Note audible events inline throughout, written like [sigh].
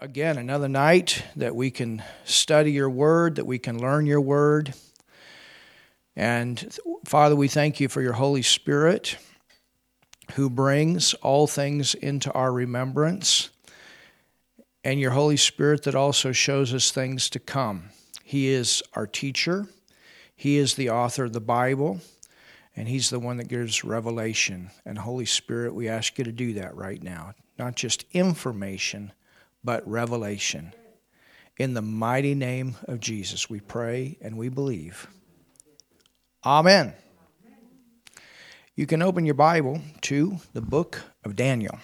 again another night that we can study your word, that we can learn your word. And Father, we thank you for your Holy Spirit who brings all things into our remembrance, and your Holy Spirit that also shows us things to come. He is our teacher, He is the author of the Bible, and He's the one that gives revelation. And Holy Spirit, we ask you to do that right now. Not just information, but revelation. In the mighty name of Jesus, we pray and we believe. Amen. You can open your Bible to the book of Daniel.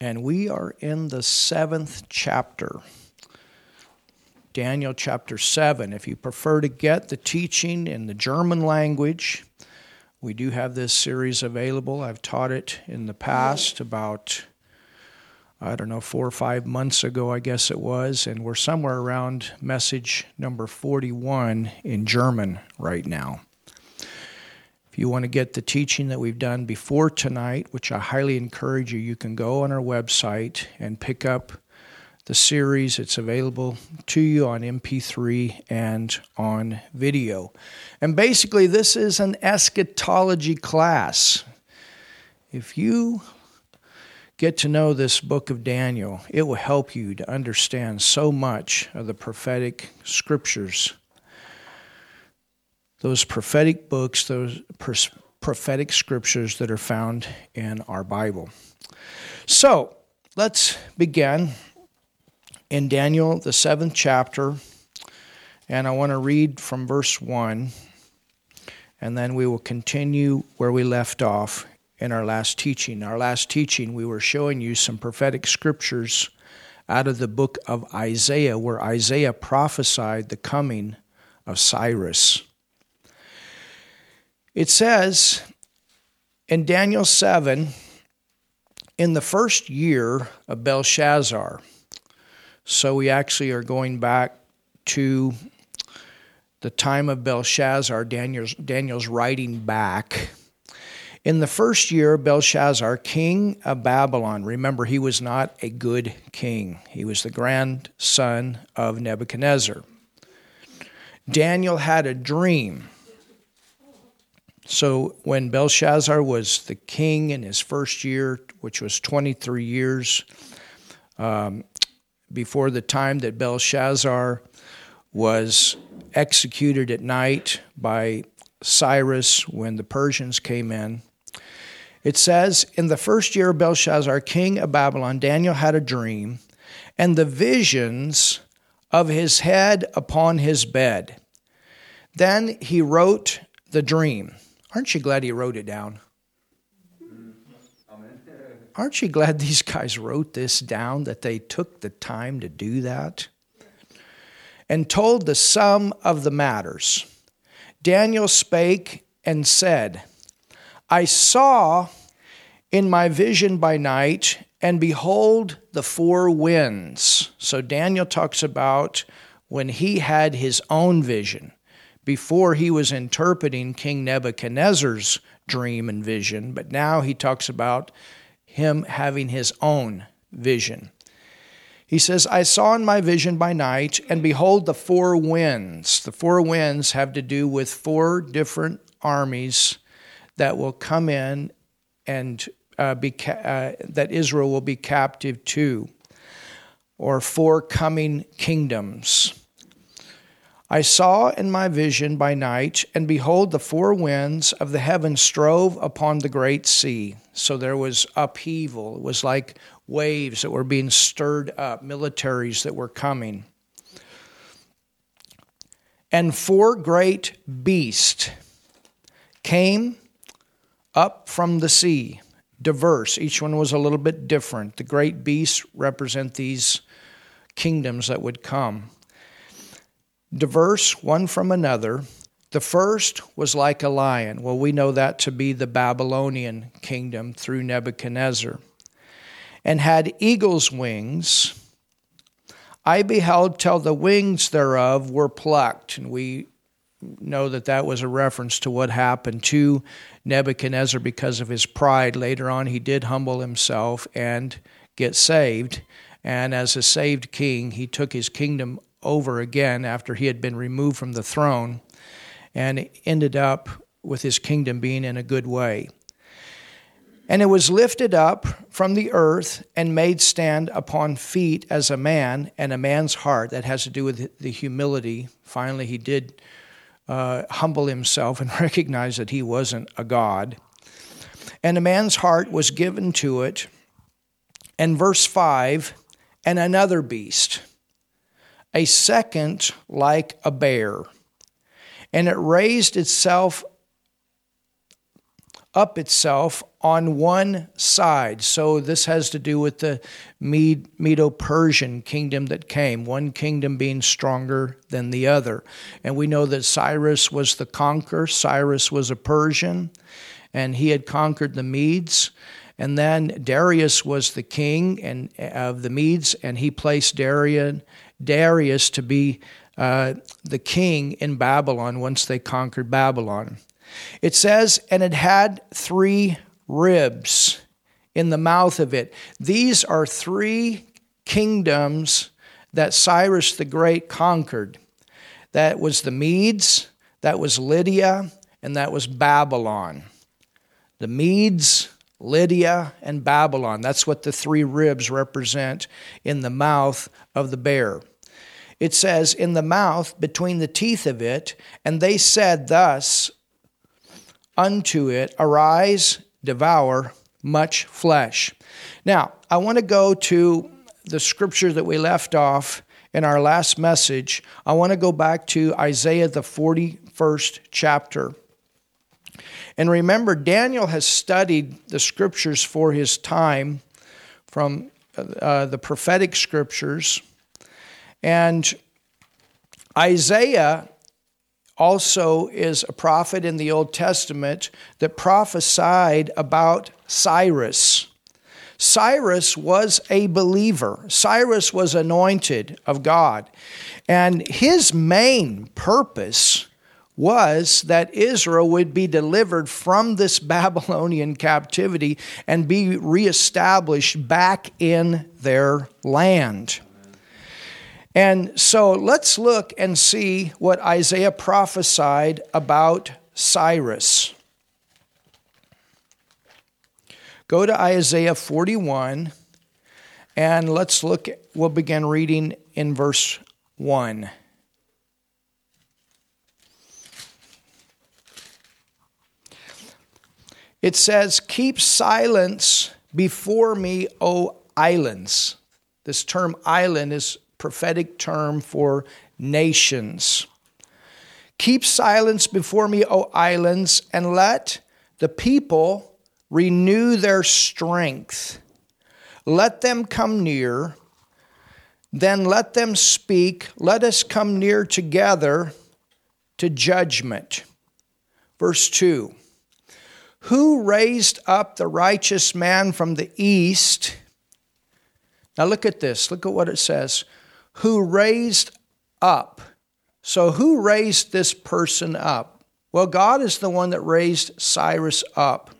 And we are in the seventh chapter. Daniel chapter 7. If you prefer to get the teaching in the German language, we do have this series available. I've taught it in the past about I don't know, four or five months ago, I guess it was, and we're somewhere around message number 41 in German right now. If you want to get the teaching that we've done before tonight, which I highly encourage you, you can go on our website and pick up the series. It's available to you on MP3 and on video. And basically, this is an eschatology class. If you get to know this book of Daniel, it will help you to understand so much of the prophetic scriptures. Those prophetic books, those prophetic scriptures that are found in our Bible. So, let's begin in Daniel, the seventh chapter, and I want to read from verse 1, and then we will continue where we left off in our last teaching. Our last teaching, we were showing you some prophetic scriptures out of the book of Isaiah, where Isaiah prophesied the coming of Cyrus. It says in Daniel 7, in the first year of Belshazzar, so we actually are going back to the time of Belshazzar, Daniel's, Daniel's writing back in the first year, Belshazzar, king of Babylon, remember he was not a good king, he was the grandson of Nebuchadnezzar. Daniel had a dream. So when Belshazzar was the king in his first year, which was 23 years um, before the time that Belshazzar was executed at night by Cyrus when the Persians came in, it says, In the first year of Belshazzar, king of Babylon, Daniel had a dream, and the visions of his head upon his bed. Then he wrote the dream. Aren't you glad he wrote it down? Aren't you glad these guys wrote this down, that they took the time to do that? And told the sum of the matters. Daniel spake and said, I saw in my vision by night, and behold the four winds. So Daniel talks about when he had his own vision, before he was interpreting King Nebuchadnezzar's dream and vision, but now he talks about him having his own vision. He says, I saw in my vision by night, and behold the four winds. The four winds have to do with four different armies that will come in and uh, be ca- uh, that Israel will be captive to, or four coming kingdoms. I saw in my vision by night, and behold, the four winds of the heaven strove upon the great sea. So there was upheaval. It was like waves that were being stirred up, militaries that were coming. And four great beasts came up from the sea, diverse. Each one was a little bit different. The great beasts represent these kingdoms that would come. Diverse one from another. The first was like a lion. Well, we know that to be the Babylonian kingdom through Nebuchadnezzar. And had eagle's wings. I beheld till the wings thereof were plucked. And we know that that was a reference to what happened to Nebuchadnezzar because of his pride. Later on, he did humble himself and get saved. And as a saved king, he took his kingdom over again after he had been removed from the throne and ended up with his kingdom being in a good way. And it was lifted up from the earth and made stand upon feet as a man and a man's heart. That has to do with the humility. Finally, he did uh, humble himself and [laughs] recognize that he wasn't a God. And a man's heart was given to it. And verse 5 and another beast, a second like a bear. And it raised itself up itself on one side. So this has to do with the Medo Persian kingdom that came, one kingdom being stronger than the other. And we know that Cyrus was the conqueror, Cyrus was a Persian, and he had conquered the Medes. And then Darius was the king and of the Medes, and he placed Darius, Darius to be uh, the king in Babylon once they conquered Babylon. It says, and it had three ribs in the mouth of it. These are three kingdoms that Cyrus the Great conquered. That was the Medes, that was Lydia, and that was Babylon. The Medes, Lydia, and Babylon. That's what the three ribs represent in the mouth of the bear. It says, in the mouth, between the teeth of it, and they said thus unto it, Arise, devour much flesh. Now, I want to go to the scripture that we left off in our last message. I want to go back to Isaiah, the 41st chapter. And remember, Daniel has studied the scriptures for his time from uh, the prophetic scriptures. And Isaiah also is a prophet in the Old Testament that prophesied about Cyrus. Cyrus was a believer. Cyrus was anointed of God. And his main purpose was that Israel would be delivered from this [laughs] Babylonian captivity and be reestablished back in their land. And so let's look and see what Isaiah prophesied about Cyrus. Go to Isaiah 41 and let's look, we'll begin reading in verse 1. It says, Keep silence before me, O islands. This term island is prophetic term for nations. Keep silence before me, O islands, and let the people renew their strength. Let them come near, then let them speak. Let us come near together to judgment. Verse 2 Who raised up the righteous man from the east? Now look at this. Look at what it says who raised up. So, who raised this person up? Well, God is the one that raised Cyrus up.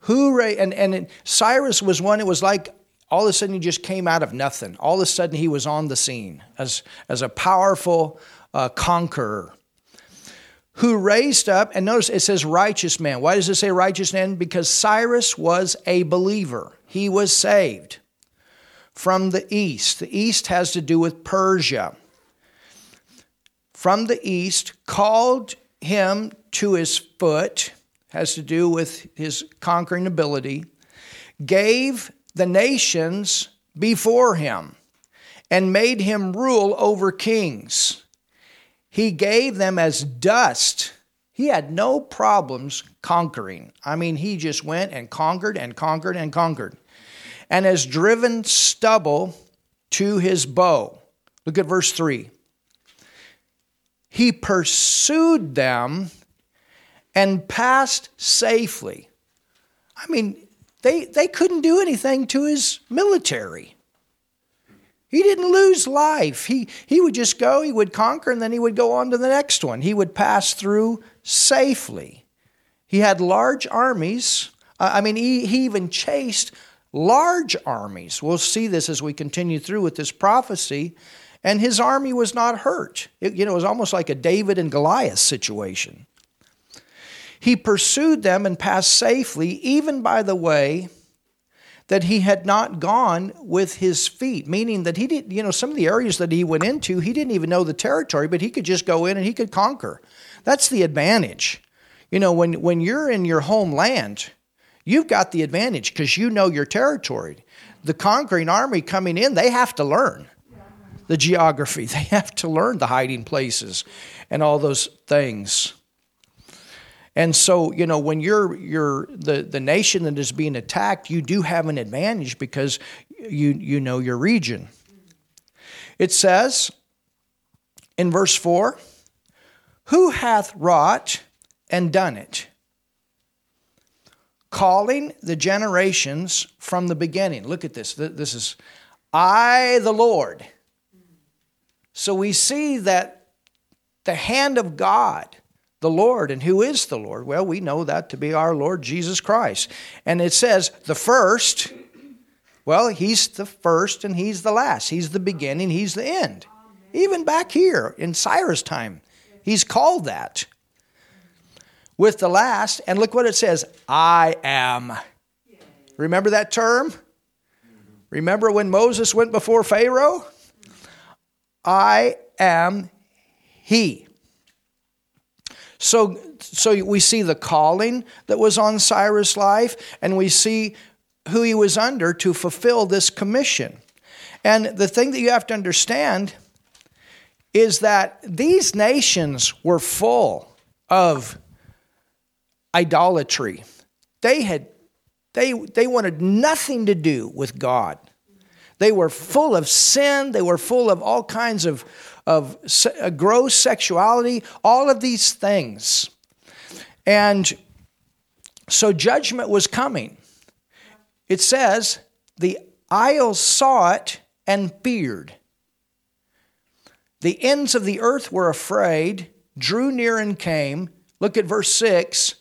Who ra- and, and Cyrus was one, it was like all of a sudden he just came out of nothing. All of a sudden he was on the scene as, as a powerful uh, conqueror who raised up, and notice it says righteous man. Why does it say righteous man? Because Cyrus was a believer, he was saved from the east. The east has to do with Persia. From the east, called him to his foot, has to do with his conquering ability, gave the nations before him, and made him rule over kings. He gave them as dust. He had no problems conquering. I mean, he just went and conquered and conquered and conquered and has driven stubble to his bow. Look at verse 3. He pursued them and passed safely. I mean, they, they couldn't do anything to his military. He didn't lose life. He, he would just go, he would conquer, and then he would go on to the next one. He would pass through safely. He had large armies. I mean, he, he even chased large armies. We'll see this as we continue through with this prophecy. And his army was not hurt. It, you know, it was almost like a David and Goliath situation. He pursued them and passed safely, even by the way that he had not gone with his feet, meaning that he didn't, you know, some of the areas that he went into, he didn't even know the territory, but he could just go in and he could conquer. That's the advantage. You know, when, when you're in your homeland, you've got the advantage because you know your territory. The conquering army coming in, they have to learn the geography, [laughs] they have to learn the hiding places and all those things. And so, you know, when you're you're the, the nation that is being attacked, you do have an advantage because you you know your region. It says in verse 4, who hath wrought and done it? Calling the generations from the beginning. Look at this. This is I the Lord. So we see that the hand of God the Lord. And who is the Lord? Well, we know that to be our Lord Jesus Christ. And it says, the first, well, he's the first and he's the last. He's the beginning, he's the end. Even back here in Cyrus' time, he's called that. With the last, and look what it says I am. Remember that term? Remember when Moses went before Pharaoh? I am he. So, so we see the calling that was on Cyrus' life, and we see who he was under to fulfill this commission. And the thing that you have to understand is that these nations were full of idolatry. They had they they wanted nothing to do with God. They were full of sin, they were full of all kinds of of se- uh, gross sexuality, all of these things. And so judgment was coming. It says, the isles saw it and feared. The ends of the earth were afraid, drew near and came. Look at verse 6.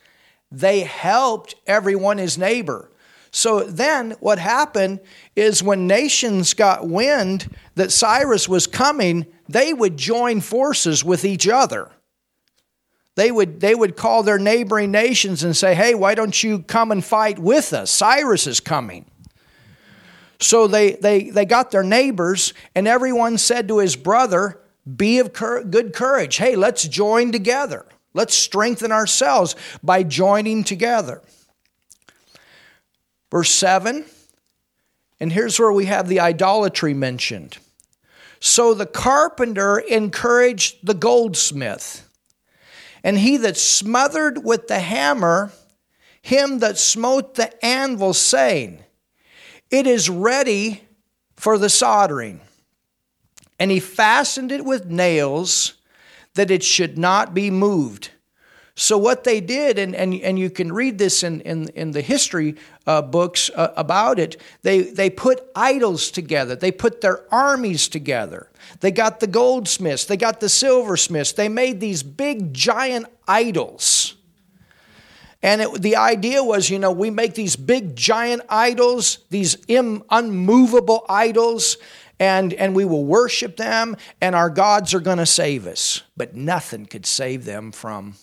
They helped everyone his neighbor. So then what happened is when nations got wind that Cyrus was coming, they would join forces with each other. They would, they would call their neighboring nations and say, hey, why don't you come and fight with us? Cyrus is coming. So they, they, they got their neighbors, and everyone said to his brother, Be of cur- good courage. Hey, let's join together. Let's strengthen ourselves by joining together. Verse 7, and here's where we have the idolatry mentioned. So the carpenter encouraged the goldsmith, and he that smothered with the hammer, him that smote the anvil, saying, It is ready for the soldering. And he fastened it with nails that it should not be moved. So, what they did, and, and, and you can read this in, in, in the history uh, books uh, about it, they, they put idols together. They put their armies together. They got the goldsmiths, they got the silversmiths. They made these big, giant idols. And it, the idea was, you know, we make these big, giant idols, these Im, unmovable idols, and, and we will worship them, and our gods are going to save us. But nothing could save them from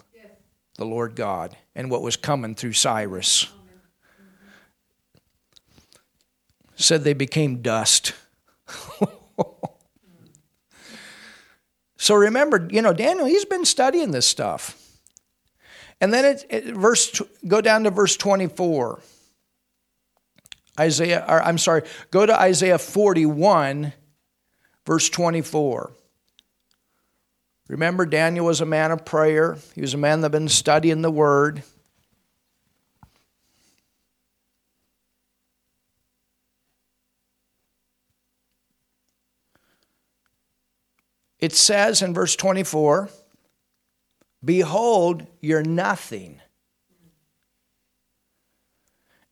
the Lord God and what was coming through Cyrus. Said they became dust. [laughs] so remember, you know, Daniel, he's been studying this stuff. And then it, it verse go down to verse 24. Isaiah, or I'm sorry, go to Isaiah 41, verse 24. Remember, Daniel was a man of prayer, he was a man that had been studying the word. It says in verse 24, Behold, you're nothing,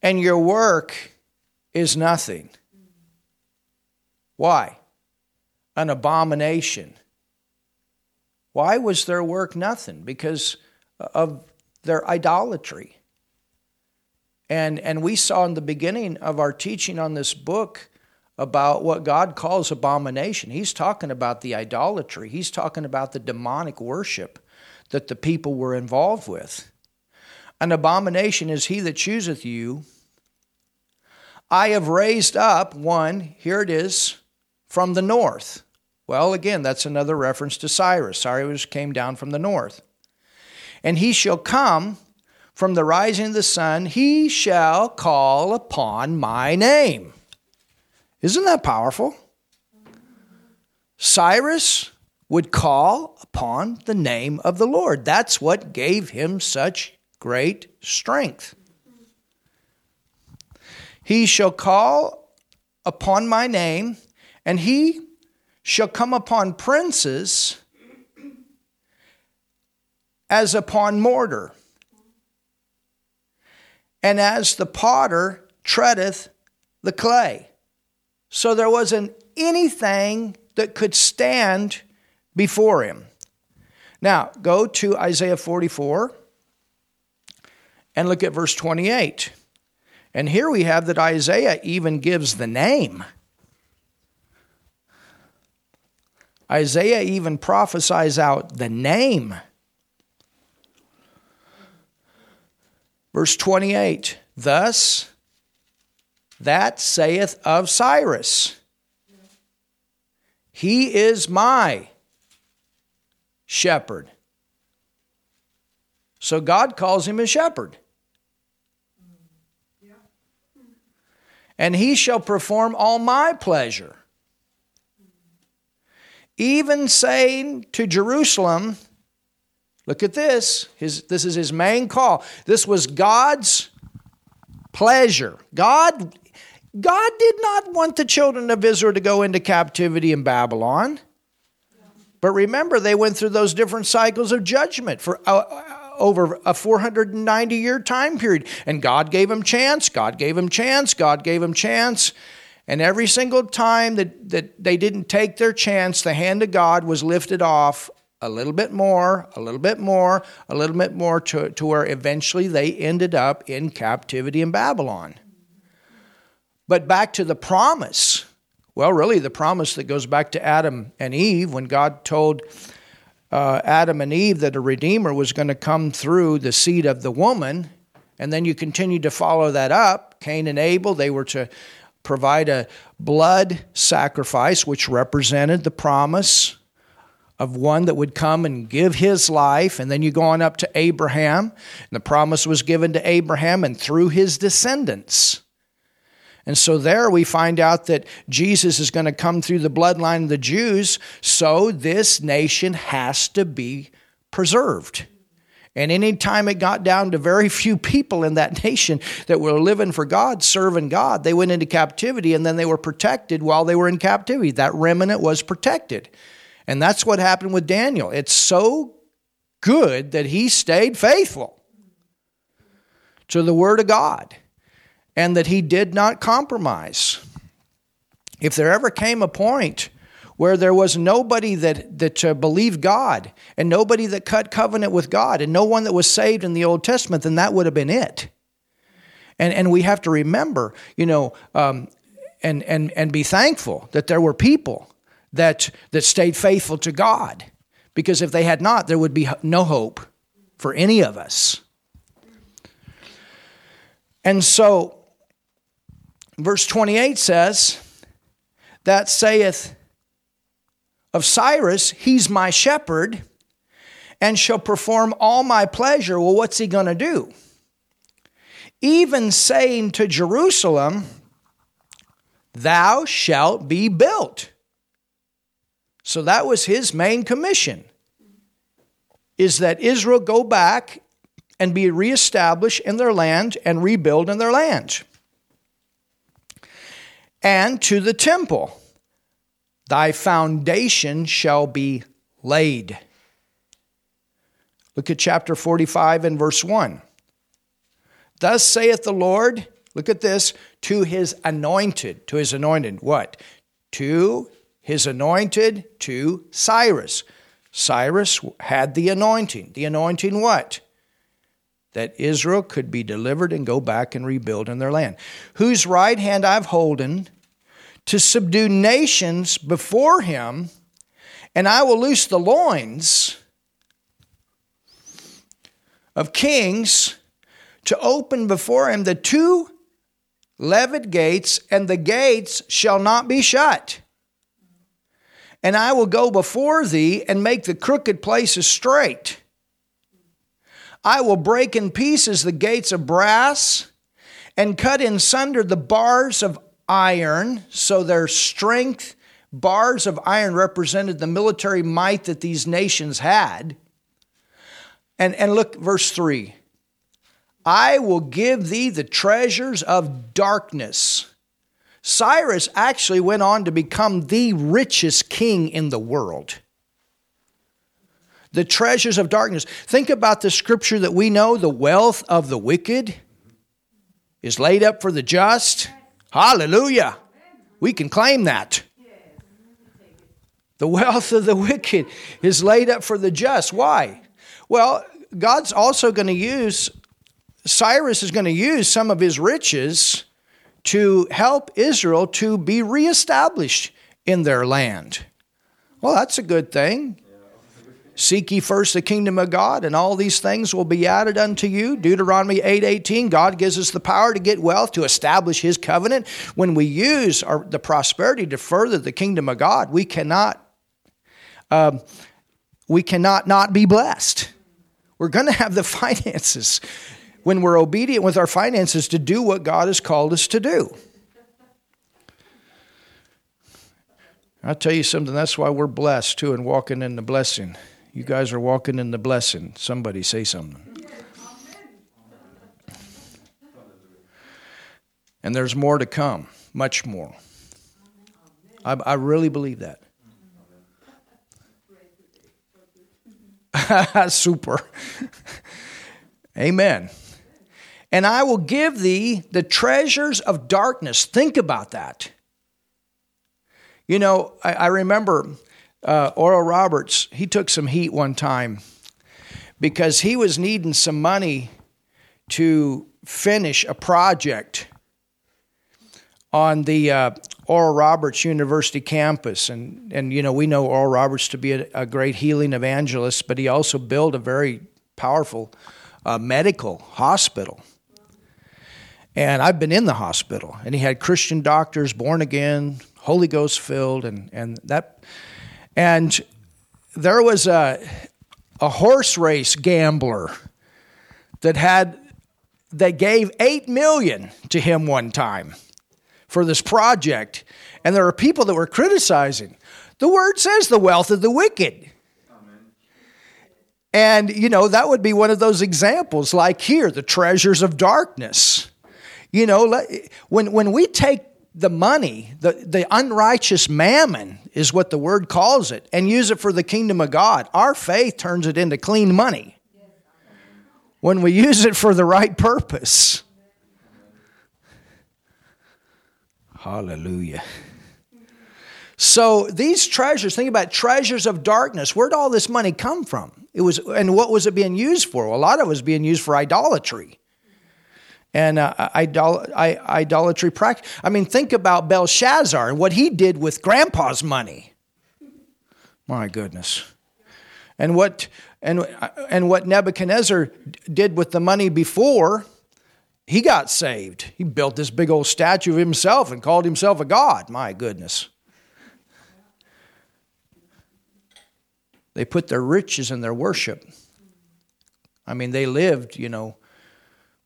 and your work is nothing. Why? An abomination why was their work nothing? Because of their idolatry. And, and we saw in the beginning of our teaching on this book about what God calls abomination. He's talking about the idolatry, he's talking about the demonic worship that the people were involved with. An abomination is he that chooseth you. I have raised up one, here it is, from the north. Well, again, that's another reference to Cyrus. Cyrus came down from the north. And he shall come from the rising of the sun, he shall call upon my name. Isn't that powerful? Cyrus would call upon the name of the Lord. That's what gave him such great strength. He shall call upon my name, and he shall come upon princes as upon mortar, and as the potter treadeth the clay. So there wasn't anything that could stand before him. Now, go to Isaiah 44 and look at verse 28. And here we have that Isaiah even gives the name. Isaiah even prophesies out the name. Verse 28 Thus that saith of Cyrus, He is my shepherd. So God calls him a shepherd. And he shall perform all my pleasure. Even saying to Jerusalem, look at this, his, this is his main call. This was God's pleasure. God God did not want the children of Israel to go into captivity in Babylon. But remember, they went through those different cycles of judgment for uh, over a 490 year time period. And God gave him chance, God gave him chance, God gave him chance. And every single time that, that they didn't take their chance, the hand of God was lifted off a little bit more, a little bit more, a little bit more to, to where eventually they ended up in captivity in Babylon. But back to the promise. Well, really, the promise that goes back to Adam and Eve when God told uh, Adam and Eve that a Redeemer was going to come through the seed of the woman. And then you continue to follow that up. Cain and Abel, they were to provide a blood sacrifice, which represented the promise of one that would come and give his life. And then you go on up to Abraham, and the promise was given to Abraham and through his descendants. And so there we find out that Jesus is going to come through the bloodline of the Jews, so this nation has to be preserved. And anytime it got down to very few people in that [laughs] nation that were living for God, serving God, they went into captivity and then they were protected while they were in captivity. That remnant was protected. And that's what happened with Daniel. It's so good that he stayed faithful to the Word of God and that he did not compromise. If there ever came a point where there was nobody that, that uh, believed God and nobody that cut covenant with God and no one that was saved in the Old Testament, then that would have been it. And, and we have to remember, you know, um, and, and, and be thankful that there were people that, that stayed faithful to God. Because if they had not, there would be no hope for any of us. And so Verse 28 says, That saith of Cyrus, He's my shepherd and shall perform all my pleasure. Well, what's he going to do? Even saying to Jerusalem, Thou shalt be built. So that was his main commission is that Israel go back and be reestablished in their land and rebuild in their land and to the temple. Thy foundation shall be laid. Look at chapter 45 and verse 1. Thus saith the Lord, look at this, to his anointed, to his anointed, what? To his anointed, to Cyrus. Cyrus had the anointing. The anointing what? that Israel could be delivered and go back and rebuild in their land. Whose right hand I've holden to subdue nations before him, and I will loose the loins of kings to open before him the two levied gates, and the gates shall not be shut. And I will go before thee and make the crooked places straight. I will break in pieces the gates of brass and cut in sunder the bars of iron, so their strength, bars of iron represented the military might that these nations had. And, and look, verse 3 I will give thee the treasures of darkness. Cyrus actually went on to become the richest king in the world. The treasures of darkness. Think about the scripture that we know the wealth of the wicked is laid up for the just. Hallelujah. We can claim that. The wealth of the wicked is laid up for the just. Why? Well, God's also going to use, Cyrus is going to use some of his riches to help Israel to be reestablished in their land. Well, that's a good thing. Seek ye first the kingdom of God, and all these things will be added unto you. Deuteronomy 8:18. God gives us the power to get wealth, to establish his covenant. When we use our, the prosperity to further the kingdom of God, we cannot um, we cannot not be blessed. We're going to have the [laughs] finances when we're obedient with our finances to do what God has called us to do. I'll tell you something, that's why we're blessed too and walking in the blessing. You guys are walking in the blessing. Somebody say something. And there's more to come, much more. I, I really believe that. [laughs] Super. Amen. And I will give thee the treasures of darkness. Think about that. You know, I, I remember uh, Oral Roberts, he took some heat one time because he was needing some money to finish a project on the uh, Oral Roberts University campus. And, and, you know, we know Oral Roberts to be a, a great healing evangelist, but he also built a very powerful uh, medical hospital. And I've been in the hospital, and he had Christian doctors, born again, Holy Ghost filled, and, and that. And there was a, a horse race gambler that had that gave eight million to him one time for this project. And there are people that were criticizing. The word says the wealth of the wicked. And, you know, that would be one of those examples, like here, the treasures of darkness. You know, when, when we take the money, the, the unrighteous mammon is what the word calls it, and use it for the kingdom of God, our faith turns it into clean money. When we use it for the right purpose. Hallelujah. So these treasures, think about treasures of darkness. Where'd all this money come from? It was, and what was it being used for? Well, a lot of it was being used for idolatry and uh, idol- idolatry practice. I mean, think about Belshazzar and what he did with Grandpa's money. My goodness, and what and and what Nebuchadnezzar did with the money before he got saved. He built this big old statue of himself and called himself a god. My goodness. They put their riches in their worship. I mean, they lived, you know,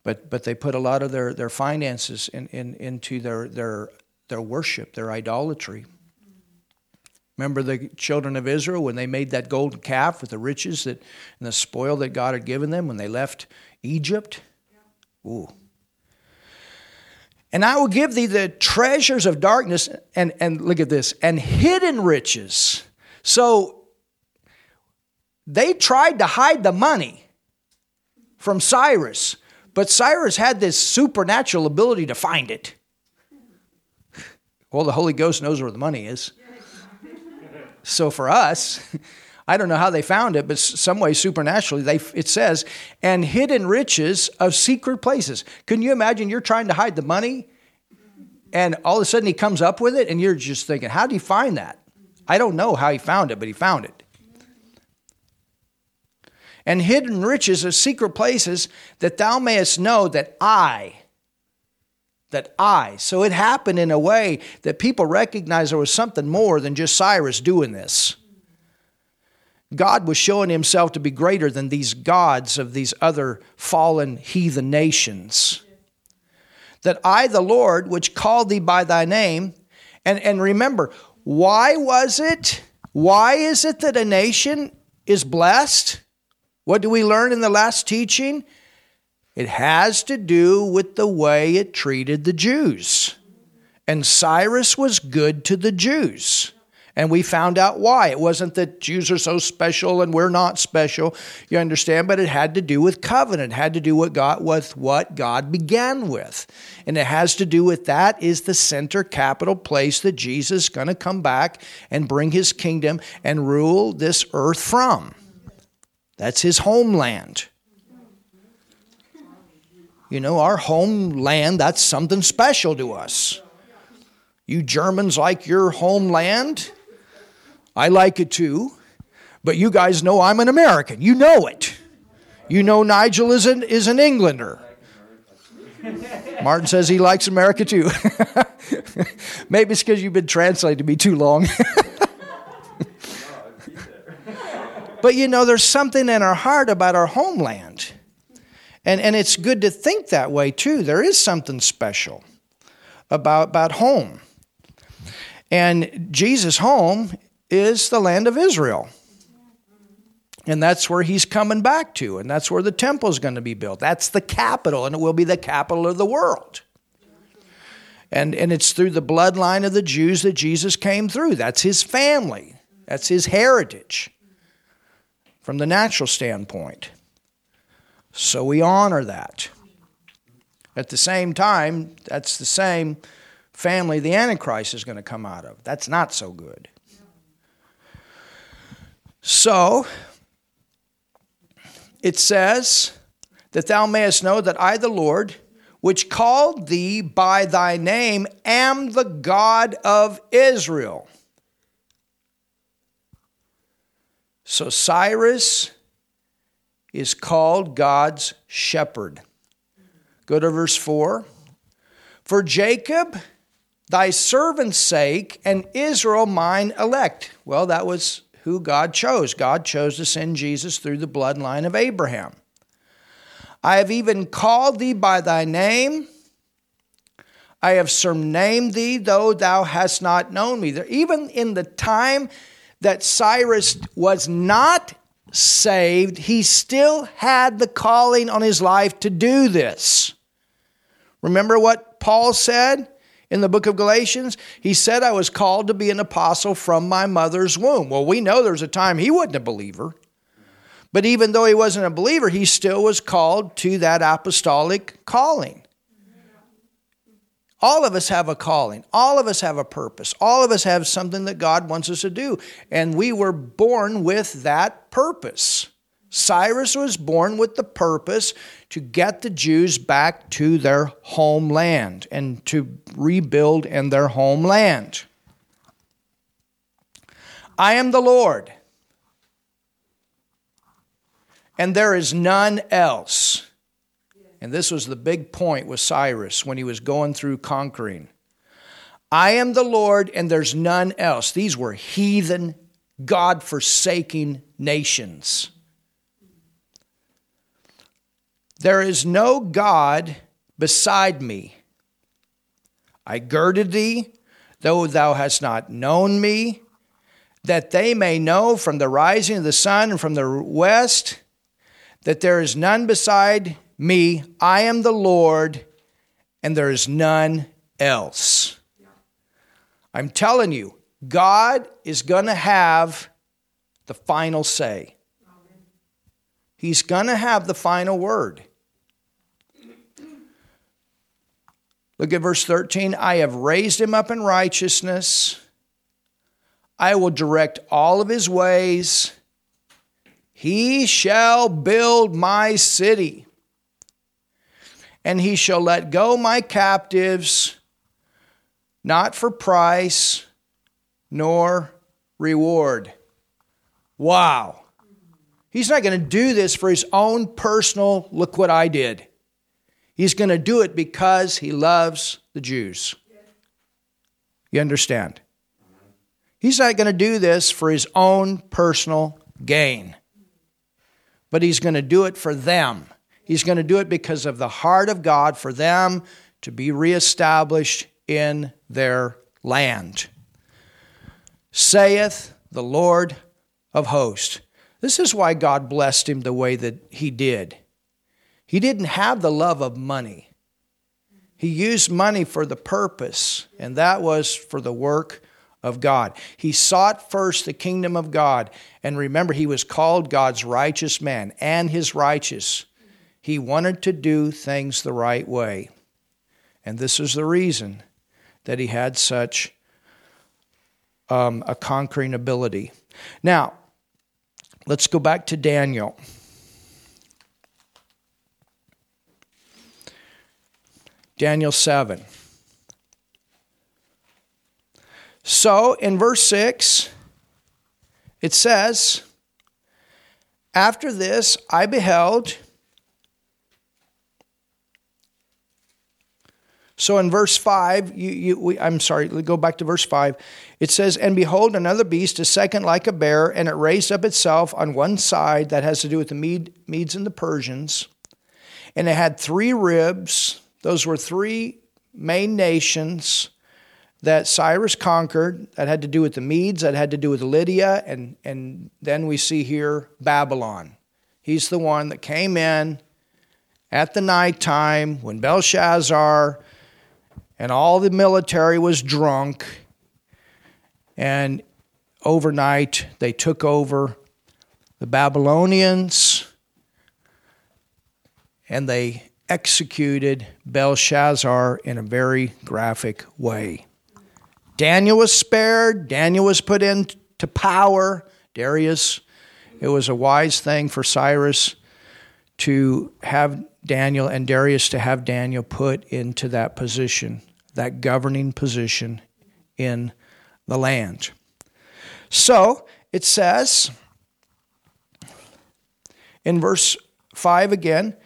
but, but they put a lot of their, their finances in, in, into their, their, their worship, their idolatry. Remember the children of Israel when they made that golden calf with the riches that, and the spoil that God had given them when they left Egypt? Ooh. And I will give thee the treasures of darkness, and, and look at this, and hidden riches. So they tried to hide the money from Cyrus, but Cyrus had this supernatural ability to find it. Well, the Holy Ghost knows where the money is. So for us, I don't know how they found it, but some way supernaturally, they, it says, and hidden riches of secret places. Can you imagine you're trying to hide the money and all of a sudden he comes up with it and you're just thinking, how did he find that? I don't know how he found it, but he found it. And hidden riches of secret places that thou mayest know that I, that I. So it happened in a way that people recognized there was something more than just Cyrus doing this. God was showing himself to be greater than these gods of these other fallen heathen nations. That I, the Lord, which called thee by thy name, and, and remember, why was it? Why is it that a nation is blessed? What do we learn in the last teaching? It has to do with the way it treated the Jews. And Cyrus was good to the Jews. And we found out why. It wasn't that Jews are so special and we're not special, you understand, but it had to do with covenant, it had to do with God with what God began with. And it has to do with that is the center capital place that Jesus is going to come back and bring his kingdom and rule this earth from. That's his homeland. You know, our homeland, that's something special to us. You Germans like your homeland? I like it too. But you guys know I'm an American. You know it. You know Nigel is an, is an Englander. Martin says he likes America too. [laughs] Maybe it's because you've been translating to me too long. [laughs] but you know, there's something in our heart about our homeland. And, and it's good to think that way too. There is something special about, about home. And Jesus' home is the land of Israel. And that's where he's coming back to, and that's where the temple is going to be built. That's the capital, and it will be the capital of the world. And, and it's through the bloodline of the Jews that Jesus came through. That's his family, that's his heritage from the natural standpoint. So we honor that. At the same time, that's the same family the Antichrist is going to come out of. That's not so good. So, it says that thou mayest know that I, the Lord, which called thee by thy name, am the God of Israel. So, Cyrus is called God's shepherd. Go to verse 4. For Jacob, thy servant's sake, and Israel, mine elect. Well, that was who God chose. God chose to send Jesus through the bloodline of Abraham. I have even called thee by thy name. I have surnamed thee, though thou hast not known me. Even in the time that Cyrus was not saved, he still had the calling on his life to do this. Remember what Paul said in the book of Galatians? He said, I was called to be an apostle from my mother's womb. Well, we know there's a time he wasn't a believer. But even though he wasn't a believer, he still was called to that apostolic calling. All of us have a calling. All of us have a purpose. All of us have something that God wants us to do. And we were born with that purpose. Cyrus was born with the purpose to get the Jews back to their homeland and to rebuild in their homeland. I am the Lord, and there is none else. And this was the big point with Cyrus when he was going through conquering. I am the Lord, and there's none else. These were heathen, God forsaking nations. There is no God beside me. I girded thee, though thou hast not known me, that they may know from the rising of the sun and from the west that there is none beside me. I am the Lord, and there is none else. I'm telling you, God is going to have the final say. He's going to have the final word. Look at verse 13. I have raised him up in righteousness. I will direct all of his ways. He shall build my city, and he shall let go my captives, not for price nor reward. Wow. He's not going to do this for his own personal, look what I did. He's going to do it because he loves the Jews. You understand? He's not going to do this for his own personal gain, but he's going to do it for them. He's going to do it because of the heart of God for them to be reestablished in their land. Saith the Lord of hosts. This is why God blessed him the way that he did. He didn't have the love of money. He used money for the purpose, and that was for the work of God. He sought first the kingdom of God. And remember, he was called God's righteous man and his righteous. He wanted to do things the right way. And this is the reason that he had such um, a conquering ability. Now, let's go back to Daniel. Daniel 7. So in verse 6, it says, After this I beheld. So in verse 5, you, you, we, I'm sorry, go back to verse 5. It says, And behold, another beast, a second like a bear, and it raised up itself on one side, that has to do with the Mede, Medes and the Persians. And it had three ribs. Those were three main nations that Cyrus conquered that had to do with the Medes, that had to do with Lydia, and, and then we see here Babylon. He's the one that came in at the nighttime when Belshazzar and all the military was drunk, and overnight they took over the Babylonians and they executed Belshazzar in a very graphic way. Daniel was spared, Daniel was put into power. Darius, it was a wise thing for Cyrus to have Daniel and Darius to have Daniel put into that position, that governing position in the land. So it says in verse 5 again,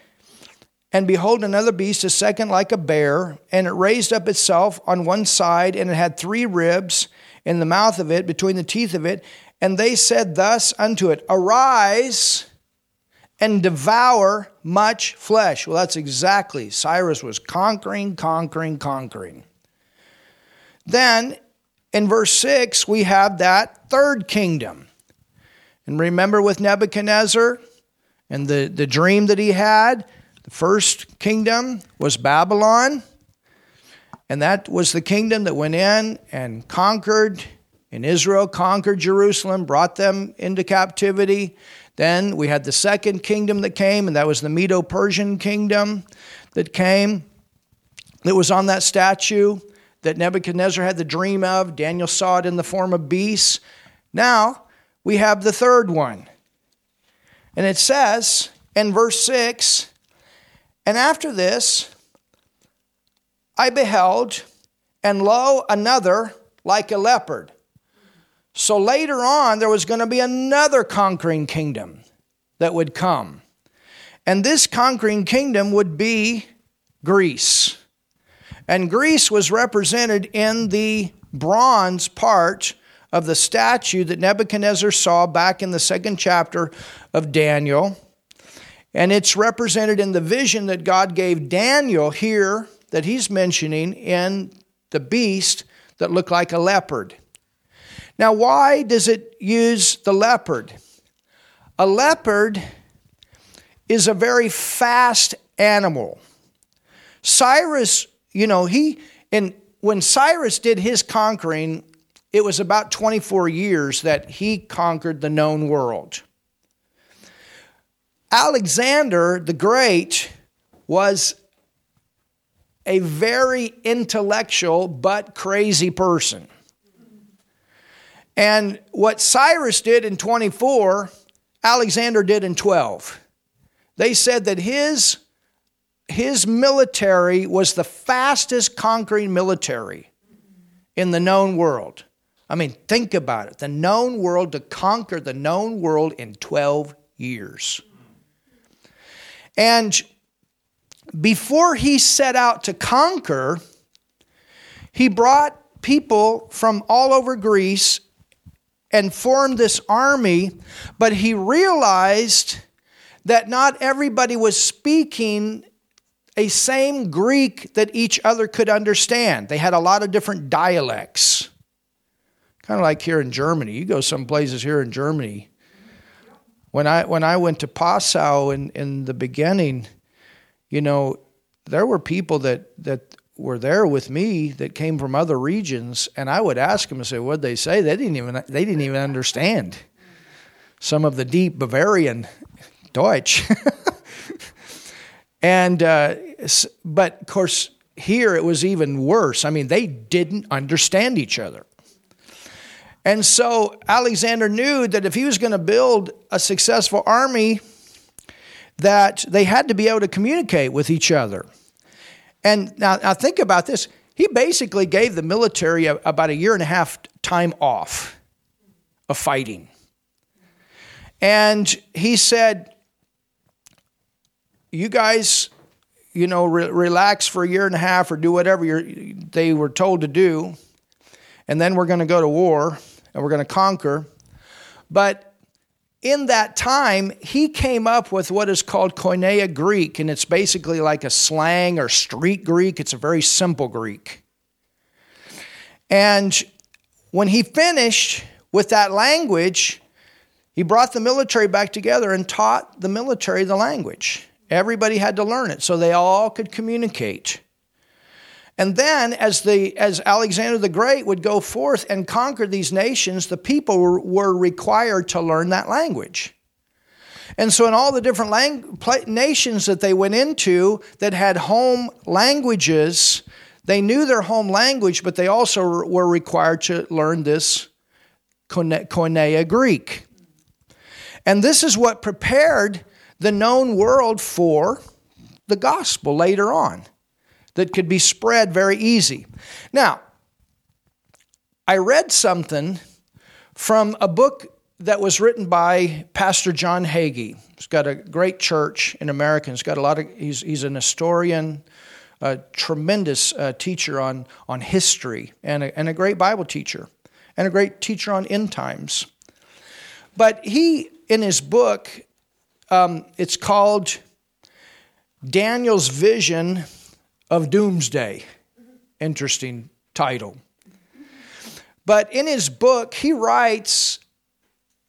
and behold, another beast, a second like a bear, and it raised up itself on one side, and it had three ribs in the mouth of it, between the teeth of it. And they said thus unto it, Arise and devour much flesh. Well, that's exactly. Cyrus was conquering, conquering, conquering. Then in verse 6, we have that third kingdom. And remember with Nebuchadnezzar and the, the dream that he had? The first kingdom was Babylon, and that was the kingdom that went in and conquered, and Israel conquered Jerusalem, brought them into captivity. Then we had the second kingdom that came, and that was the Medo Persian kingdom that came, that was on that statue that Nebuchadnezzar had the dream of. Daniel saw it in the form of beasts. Now we have the third one. And it says in verse 6 and after this, I beheld, and lo, another like a leopard. So later on, there was going to be another conquering kingdom that would come. And this conquering kingdom would be Greece. And Greece was represented in the bronze part of the statue that Nebuchadnezzar saw back in the second chapter of Daniel. And it's represented in the vision that God gave Daniel here, that he's mentioning in the beast that looked like a leopard. Now, why does it use the leopard? A leopard is a very fast animal. Cyrus, you know, he, and when Cyrus did his conquering, it was about 24 years that he conquered the known world. Alexander the Great was a very intellectual but crazy person. And what Cyrus did in 24, Alexander did in 12. They said that his, his military was the fastest conquering military in the known world. I mean, think about it the known world to conquer the known world in 12 years. And before he set out to conquer, he brought people from all over Greece and formed this army, but he realized that not everybody was speaking a same Greek that each other could understand. They had a lot of different dialects. Kind of like here in Germany. You go some places here in Germany. When I when I went to Passau in, in the beginning, you know, there were people that that were there with me that came from other regions, and I would ask them and say, "What'd they say?" They didn't even they didn't even understand some of the deep Bavarian Deutsch. [laughs] and uh, but of course here it was even worse. I mean, they didn't understand each other. And so Alexander knew that if he was going to build a successful army, that they had to be able to communicate with each other. And now, now think about this. He basically gave the military a, about a year and a half time off of fighting. And he said, You guys, you know, re- relax for a year and a half or do whatever they were told to do. And then we're going to go to war and we're going to conquer. But in that time, he came up with what is called Koine Greek, and it's basically like a slang or street Greek. It's a very simple Greek. And when he finished with that language, he brought the military back together and taught the military the language. Everybody had to learn it so they all could communicate. And then, as, the, as Alexander the Great would go forth and conquer these nations, the people were, required to learn that language. And so, in all the different lang- nations that they went into that had home languages, they knew their home language, but they also were required to learn this Koine Greek. And this is what prepared the known world for the gospel later on that could be spread very easy. Now, I read something from a book that was written by Pastor John Hagee. He's got a great church in America. He's got a lot of. He's, he's an historian, a tremendous uh, teacher on on history, and a, and a great Bible teacher, and a great teacher on end times. But he, in his book, um, it's called Daniel's Vision of Doomsday. Interesting title. But in his book, he writes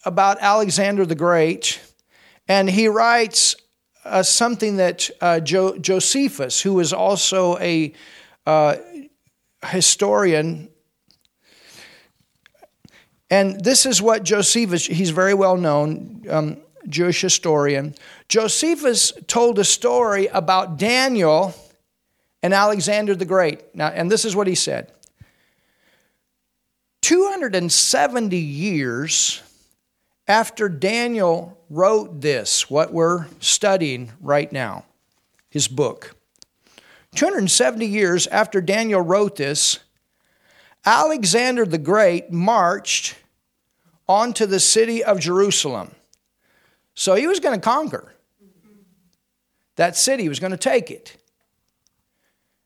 about Alexander the Great, and he writes uh, something that uh, jo- Josephus, who is also a uh, historian, and this is what Josephus, he's very well known, um, Jewish historian. Josephus told a story about Daniel and Alexander the Great. Now, and this is what he said 270 years after Daniel wrote this, what we're studying right now, his book, 270 years after Daniel wrote this, Alexander the Great marched onto the city of Jerusalem. So he was going to conquer that city, he was going to take it.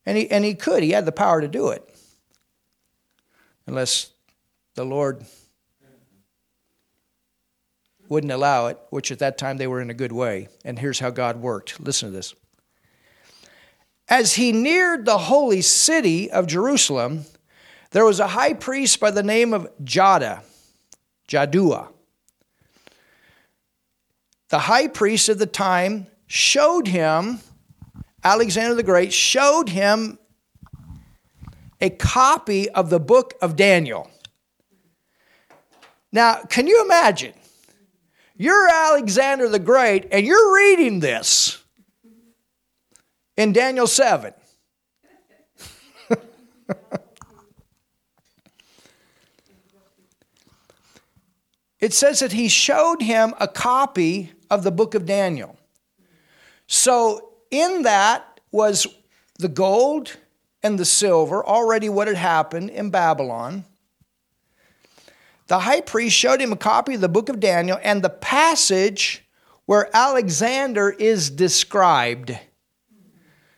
And he, and he could, he had the power to do it. Unless the Lord wouldn't allow it, which at that time they were in a good way. And here's how God worked. Listen to this. As he neared the holy city of Jerusalem, there was a high priest by the name of Jada, Jaddua. The high priest of the time showed him Alexander the Great showed him a copy of the book of Daniel. Now, can you imagine? You're Alexander the Great and you're reading this in Daniel 7. [laughs] it says that he showed him a copy of the book of Daniel. So, in that was the gold and the silver, already what had happened in Babylon. The high priest showed him a copy of the book of Daniel and the passage where Alexander is described.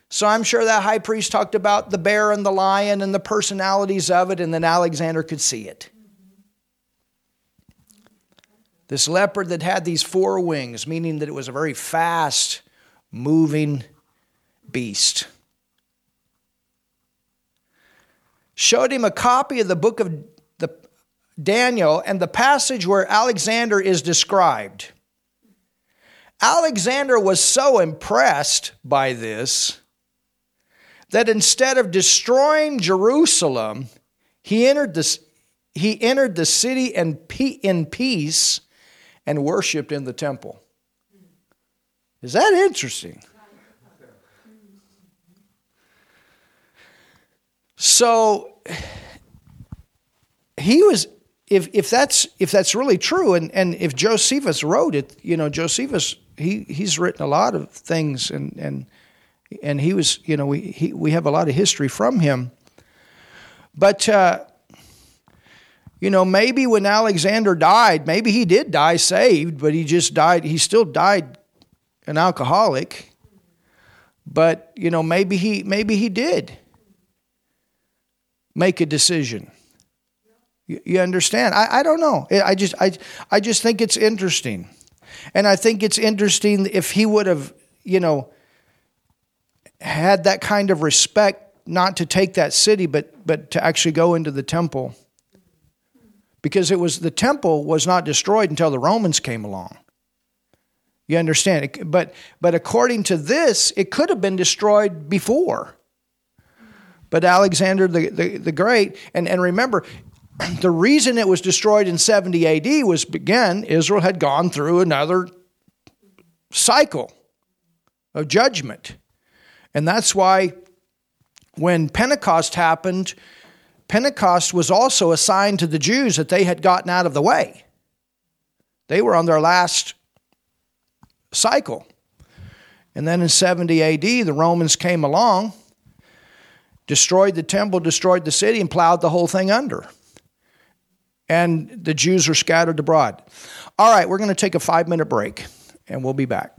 So I'm sure that high priest talked about the bear and the lion and the personalities of it, and then Alexander could see it. This leopard that had these four wings, meaning that it was a very fast moving beast. Showed him a copy of the book of the Daniel and the passage where Alexander is described. Alexander was so impressed by this that instead of destroying Jerusalem, he entered the, he entered the city in, in peace and worshiped in the temple. Is that interesting? So he was if if that's if that's really true and, and if Josephus wrote it, you know, Josephus he he's written a lot of things and and and he was, you know, we he, we have a lot of history from him. But uh, you know, maybe when Alexander died, maybe he did die saved, but he just died, he still died an alcoholic. But, you know, maybe he maybe he did make a decision. You, understand? I, I don't know. I just I I just think it's interesting. And I think it's interesting if he would have, you know, had that kind of respect not to take that city but but to actually go into the temple because it was the temple was not destroyed until the Romans came along. You understand? But but according to this, it could have been destroyed before. But Alexander the, the, the Great, and, and remember, [clears throat] the reason it was destroyed in 70 AD was again, Israel had gone through another cycle of judgment. And that's why when Pentecost happened, Pentecost was also a sign to the Jews that they had gotten out of the way. They were on their last cycle. And then in 70 AD, the Romans came along, destroyed the temple, destroyed the city, and plowed the whole thing under. And the Jews were scattered abroad. All right, we're going to take a five minute break, and we'll be back.